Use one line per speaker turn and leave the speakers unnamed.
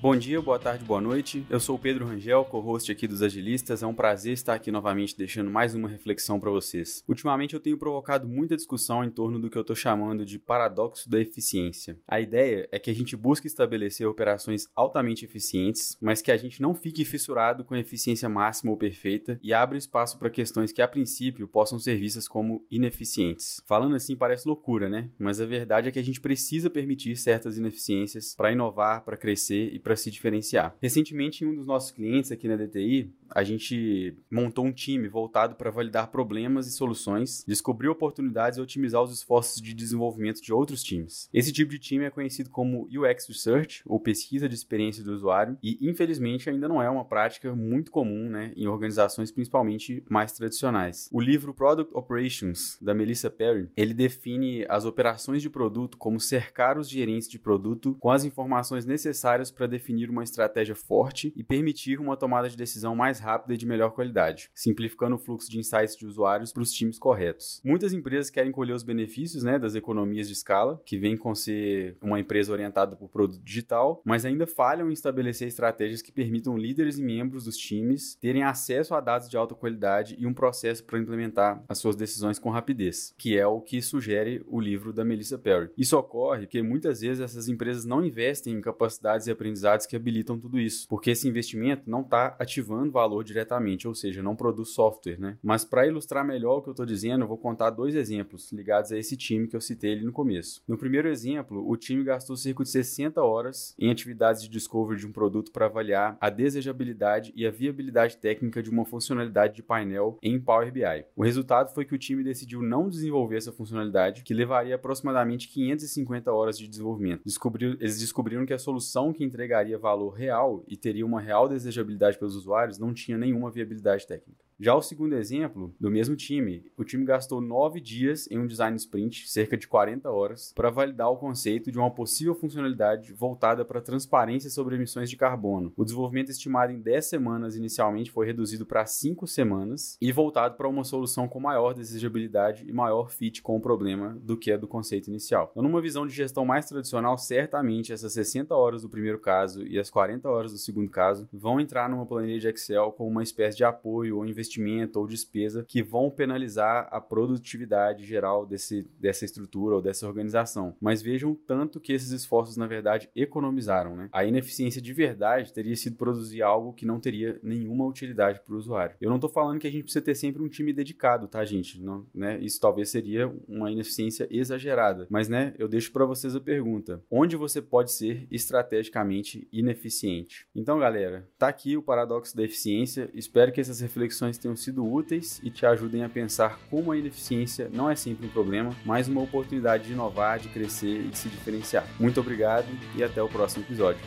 Bom dia, boa tarde, boa noite. Eu sou o Pedro Rangel, co-host aqui dos Agilistas. É um prazer estar aqui novamente deixando mais uma reflexão para vocês. Ultimamente eu tenho provocado muita discussão em torno do que eu estou chamando de paradoxo da eficiência. A ideia é que a gente busque estabelecer operações altamente eficientes, mas que a gente não fique fissurado com a eficiência máxima ou perfeita e abra espaço para questões que a princípio possam ser vistas como ineficientes. Falando assim parece loucura, né? Mas a verdade é que a gente precisa permitir certas ineficiências para inovar, para crescer e para se diferenciar. Recentemente, em um dos nossos clientes aqui na DTI, a gente montou um time voltado para validar problemas e soluções, descobrir oportunidades e otimizar os esforços de desenvolvimento de outros times. Esse tipo de time é conhecido como UX Research, ou pesquisa de experiência do usuário, e infelizmente ainda não é uma prática muito comum né, em organizações principalmente mais tradicionais. O livro Product Operations, da Melissa Perry, ele define as operações de produto como cercar os gerentes de produto com as informações necessárias para definir uma estratégia forte e permitir uma tomada de decisão mais rápida e de melhor qualidade, simplificando o fluxo de insights de usuários para os times corretos. Muitas empresas querem colher os benefícios né, das economias de escala, que vem com ser uma empresa orientada por produto digital, mas ainda falham em estabelecer estratégias que permitam líderes e membros dos times terem acesso a dados de alta qualidade e um processo para implementar as suas decisões com rapidez, que é o que sugere o livro da Melissa Perry. Isso ocorre porque muitas vezes essas empresas não investem em capacidades e que habilitam tudo isso, porque esse investimento não está ativando valor diretamente, ou seja, não produz software, né? Mas para ilustrar melhor o que eu estou dizendo, eu vou contar dois exemplos ligados a esse time que eu citei ali no começo. No primeiro exemplo, o time gastou cerca de 60 horas em atividades de discovery de um produto para avaliar a desejabilidade e a viabilidade técnica de uma funcionalidade de painel em Power BI. O resultado foi que o time decidiu não desenvolver essa funcionalidade, que levaria aproximadamente 550 horas de desenvolvimento. Descobriu, eles descobriram que a solução que entregaria agregaria valor real e teria uma real desejabilidade pelos usuários, não tinha nenhuma viabilidade técnica. Já o segundo exemplo, do mesmo time, o time gastou nove dias em um design sprint, cerca de 40 horas, para validar o conceito de uma possível funcionalidade voltada para transparência sobre emissões de carbono. O desenvolvimento estimado em 10 semanas inicialmente foi reduzido para 5 semanas e voltado para uma solução com maior desejabilidade e maior fit com o problema do que a do conceito inicial. Então, numa visão de gestão mais tradicional, certamente essas 60 horas do primeiro caso e as 40 horas do segundo caso vão entrar numa planilha de Excel como uma espécie de apoio ou investimento investimento ou despesa que vão penalizar a produtividade geral desse, dessa estrutura ou dessa organização. Mas vejam tanto que esses esforços, na verdade, economizaram. Né? A ineficiência de verdade teria sido produzir algo que não teria nenhuma utilidade para o usuário. Eu não estou falando que a gente precisa ter sempre um time dedicado, tá, gente? Não, né? Isso talvez seria uma ineficiência exagerada. Mas, né, eu deixo para vocês a pergunta: onde você pode ser estrategicamente ineficiente? Então, galera, tá aqui o paradoxo da eficiência. Espero que essas reflexões tenham sido úteis e te ajudem a pensar como a ineficiência não é sempre um problema, mas uma oportunidade de inovar, de crescer e de se diferenciar. Muito obrigado e até o próximo episódio.